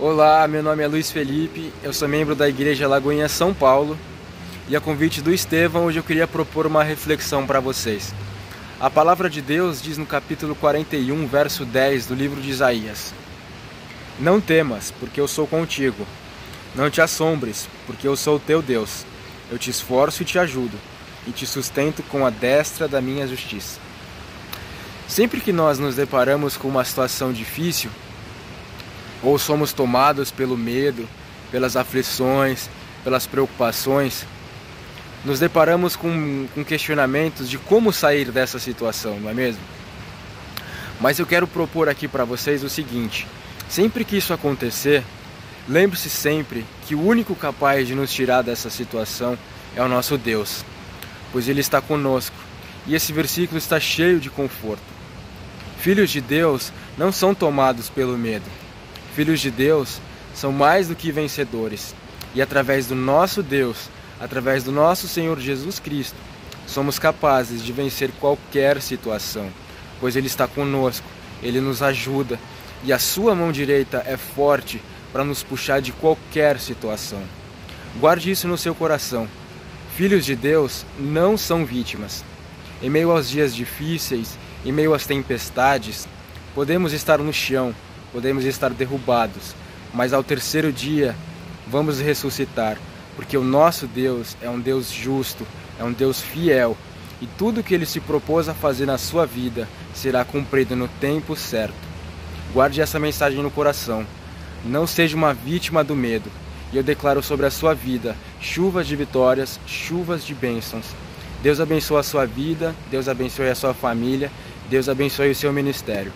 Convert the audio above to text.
Olá, meu nome é Luiz Felipe, eu sou membro da Igreja Lagoinha São Paulo e a convite do Estevão, hoje eu queria propor uma reflexão para vocês. A palavra de Deus diz no capítulo 41, verso 10 do livro de Isaías: Não temas, porque eu sou contigo. Não te assombres, porque eu sou teu Deus. Eu te esforço e te ajudo, e te sustento com a destra da minha justiça. Sempre que nós nos deparamos com uma situação difícil, ou somos tomados pelo medo, pelas aflições, pelas preocupações, nos deparamos com, com questionamentos de como sair dessa situação, não é mesmo? Mas eu quero propor aqui para vocês o seguinte: sempre que isso acontecer, lembre-se sempre que o único capaz de nos tirar dessa situação é o nosso Deus, pois Ele está conosco e esse versículo está cheio de conforto. Filhos de Deus não são tomados pelo medo, Filhos de Deus são mais do que vencedores, e através do nosso Deus, através do nosso Senhor Jesus Cristo, somos capazes de vencer qualquer situação, pois Ele está conosco, Ele nos ajuda e a Sua mão direita é forte para nos puxar de qualquer situação. Guarde isso no seu coração. Filhos de Deus não são vítimas. Em meio aos dias difíceis, em meio às tempestades, podemos estar no chão podemos estar derrubados, mas ao terceiro dia vamos ressuscitar, porque o nosso Deus é um Deus justo, é um Deus fiel, e tudo que ele se propôs a fazer na sua vida será cumprido no tempo certo. Guarde essa mensagem no coração. Não seja uma vítima do medo. E eu declaro sobre a sua vida chuvas de vitórias, chuvas de bênçãos. Deus abençoe a sua vida, Deus abençoe a sua família, Deus abençoe o seu ministério.